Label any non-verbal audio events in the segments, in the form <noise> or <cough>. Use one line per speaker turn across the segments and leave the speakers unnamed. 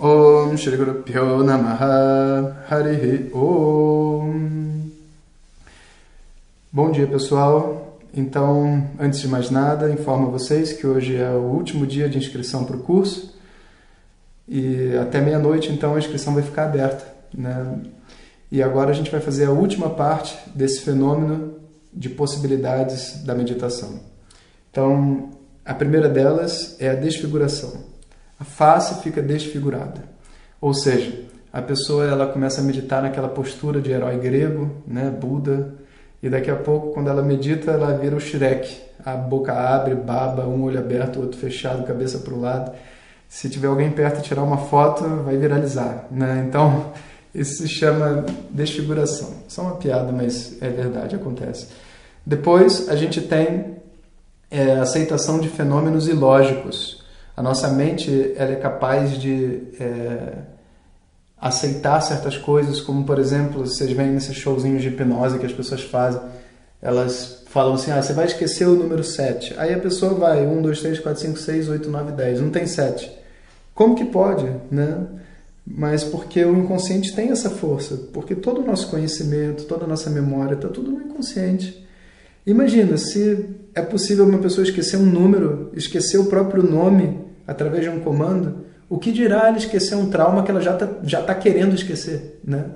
Om Shri Guru Pyo Namaha. Harihi Om. Bom dia pessoal, então antes de mais nada informo a vocês que hoje é o último dia de inscrição para o curso. E até meia-noite então a inscrição vai ficar aberta né? e agora a gente vai fazer a última parte desse fenômeno de possibilidades da meditação. Então a primeira delas é a desfiguração a face fica desfigurada. Ou seja, a pessoa ela começa a meditar naquela postura de herói grego, né, Buda, e daqui a pouco, quando ela medita, ela vira o Shrek. A boca abre, baba, um olho aberto, outro fechado, cabeça para o lado. Se tiver alguém perto tirar uma foto, vai viralizar. Né? Então, <laughs> isso se chama desfiguração. Só uma piada, mas é verdade, acontece. Depois, a gente tem é, aceitação de fenômenos ilógicos. A nossa mente ela é capaz de é, aceitar certas coisas, como por exemplo, vocês veem nesses showzinhos de hipnose que as pessoas fazem, elas falam assim: ah, você vai esquecer o número 7. Aí a pessoa vai: 1, 2, 3, 4, 5, 6, 8, 9, 10. Não tem 7. Como que pode, né? Mas porque o inconsciente tem essa força, porque todo o nosso conhecimento, toda a nossa memória está tudo no inconsciente. Imagina se é possível uma pessoa esquecer um número, esquecer o próprio nome através de um comando, o que dirá ela esquecer um trauma que ela já está já tá querendo esquecer, né?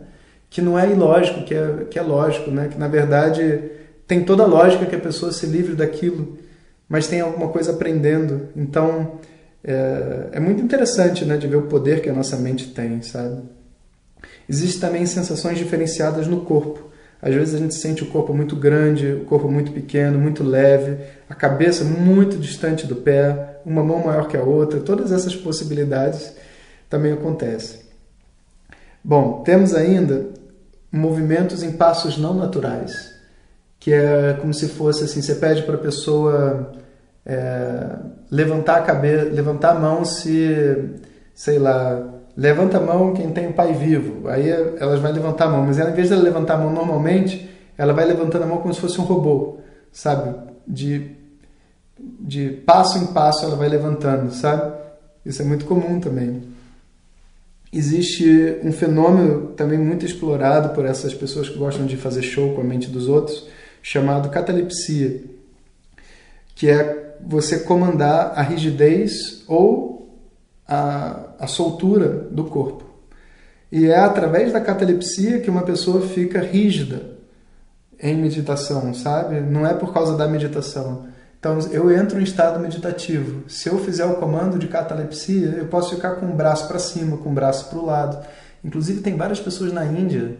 Que não é ilógico, que é, que é lógico, né? Que na verdade tem toda a lógica que a pessoa se livre daquilo, mas tem alguma coisa aprendendo. Então é, é muito interessante, né? De ver o poder que a nossa mente tem, sabe? Existem também sensações diferenciadas no corpo. Às vezes a gente sente o corpo muito grande, o corpo muito pequeno, muito leve, a cabeça muito distante do pé, uma mão maior que a outra. Todas essas possibilidades também acontecem. Bom, temos ainda movimentos em passos não naturais, que é como se fosse assim: você pede para a pessoa é, levantar a cabeça, levantar a mão se, sei lá, levanta a mão quem tem o pai vivo. Aí elas vão levantar a mão, mas ela, em vez de levantar a mão normalmente, ela vai levantando a mão como se fosse um robô, sabe? De, de passo em passo ela vai levantando, sabe? Isso é muito comum também. Existe um fenômeno também muito explorado por essas pessoas que gostam de fazer show com a mente dos outros, chamado catalepsia, que é você comandar a rigidez ou a, a soltura do corpo. E é através da catalepsia que uma pessoa fica rígida em meditação, sabe? Não é por causa da meditação. Então, eu entro em estado meditativo. Se eu fizer o comando de catalepsia, eu posso ficar com o braço para cima, com o braço para o lado. Inclusive, tem várias pessoas na Índia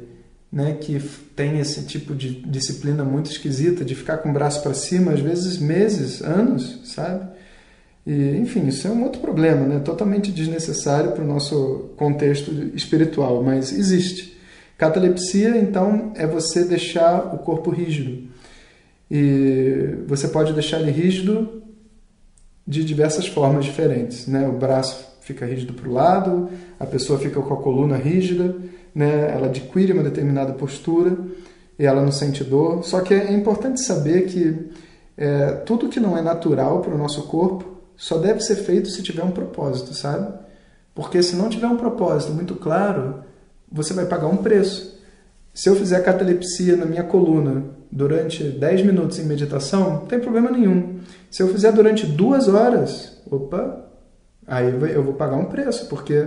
né, que tem esse tipo de disciplina muito esquisita de ficar com o braço para cima, às vezes meses, anos, sabe? E, enfim, isso é um outro problema, né? totalmente desnecessário para o nosso contexto espiritual, mas existe. Catalepsia, então, é você deixar o corpo rígido. E você pode deixar ele rígido de diversas formas diferentes. Né? O braço fica rígido para o lado, a pessoa fica com a coluna rígida, né? ela adquire uma determinada postura e ela não sente dor. Só que é importante saber que é, tudo que não é natural para o nosso corpo só deve ser feito se tiver um propósito, sabe? Porque se não tiver um propósito muito claro, você vai pagar um preço. Se eu fizer catalepsia na minha coluna durante 10 minutos em meditação, não tem problema nenhum. Se eu fizer durante duas horas, opa, aí eu vou pagar um preço, porque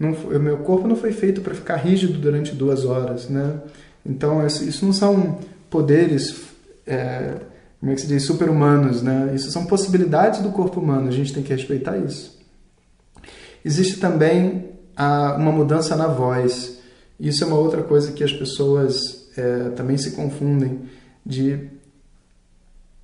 o meu corpo não foi feito para ficar rígido durante duas horas, né? Então, isso não são poderes é, como é que se diz, super-humanos, né? Isso são possibilidades do corpo humano, a gente tem que respeitar isso. Existe também a, uma mudança na voz. Isso é uma outra coisa que as pessoas é, também se confundem de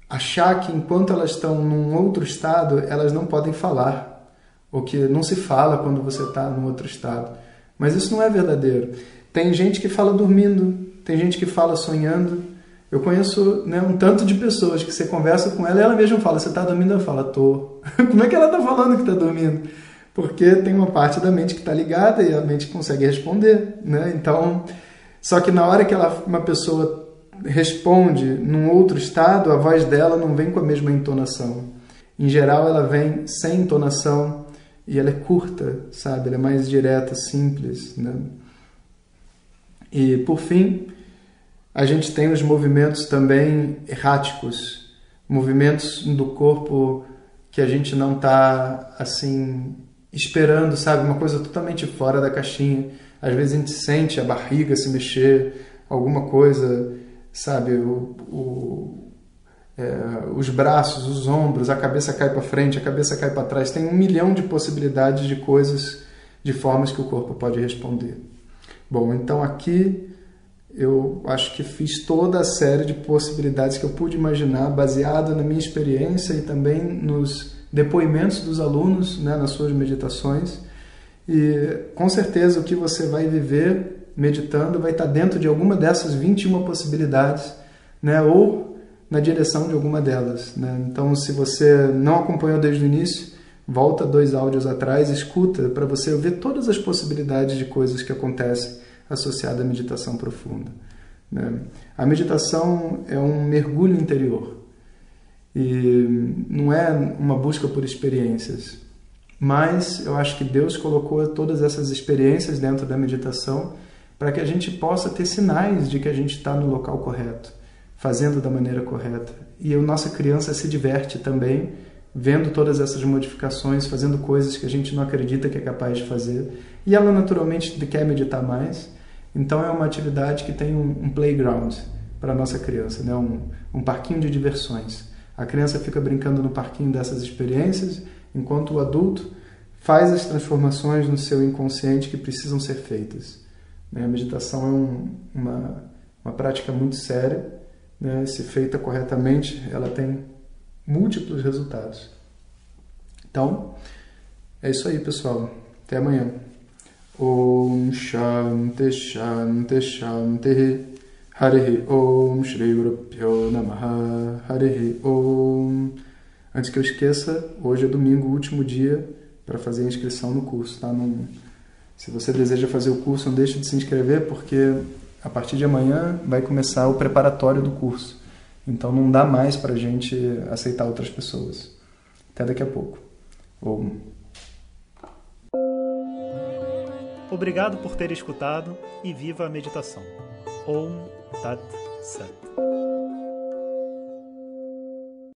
achar que enquanto elas estão num outro estado, elas não podem falar, ou que não se fala quando você está num outro estado. Mas isso não é verdadeiro. Tem gente que fala dormindo, tem gente que fala sonhando. Eu conheço né, um tanto de pessoas que você conversa com ela e ela mesma fala: Você está dormindo? Ela fala: Tô. <laughs> Como é que ela está falando que está dormindo? Porque tem uma parte da mente que está ligada e a mente consegue responder. Né? Então, só que na hora que ela, uma pessoa responde num outro estado, a voz dela não vem com a mesma entonação. Em geral, ela vem sem entonação e ela é curta, sabe? Ela é mais direta, simples, né? E por fim, a gente tem os movimentos também erráticos, movimentos do corpo que a gente não está assim esperando, sabe? Uma coisa totalmente fora da caixinha. Às vezes a gente sente a barriga se mexer, alguma coisa, sabe? O, o é, os braços, os ombros, a cabeça cai para frente, a cabeça cai para trás. Tem um milhão de possibilidades de coisas, de formas que o corpo pode responder. Bom, então aqui eu acho que fiz toda a série de possibilidades que eu pude imaginar, baseado na minha experiência e também nos depoimentos dos alunos né, nas suas meditações. E com certeza o que você vai viver meditando vai estar dentro de alguma dessas 21 possibilidades, né, ou na direção de alguma delas. Né? Então, se você não acompanhou desde o início, volta dois áudios atrás, escuta para você ver todas as possibilidades de coisas que acontecem associadas à meditação profunda. Né? A meditação é um mergulho interior e não é uma busca por experiências, mas eu acho que Deus colocou todas essas experiências dentro da meditação para que a gente possa ter sinais de que a gente está no local correto fazendo da maneira correta. E a nossa criança se diverte também vendo todas essas modificações, fazendo coisas que a gente não acredita que é capaz de fazer. E ela naturalmente quer meditar mais. Então é uma atividade que tem um, playground para a nossa criança, né? um, um parquinho de diversões. A criança fica brincando no parquinho dessas experiências, enquanto o adulto faz as transformações no seu inconsciente que precisam ser feitas. Né? A meditação é um, uma, uma prática muito séria né, se feita corretamente, ela tem múltiplos resultados. Então, é isso aí, pessoal. Até amanhã. Om Shanti Shanti Shanti Harihi Om Shri Guru Pyo Namaha Harihi Om Antes que eu esqueça, hoje é domingo, último dia para fazer a inscrição no curso, tá? Não, se você deseja fazer o curso, não deixe de se inscrever, porque a partir de amanhã vai começar o preparatório do curso. Então não dá mais para a gente aceitar outras pessoas. Até daqui a pouco. Om.
Obrigado por ter escutado e viva a meditação. Om Tat Sat.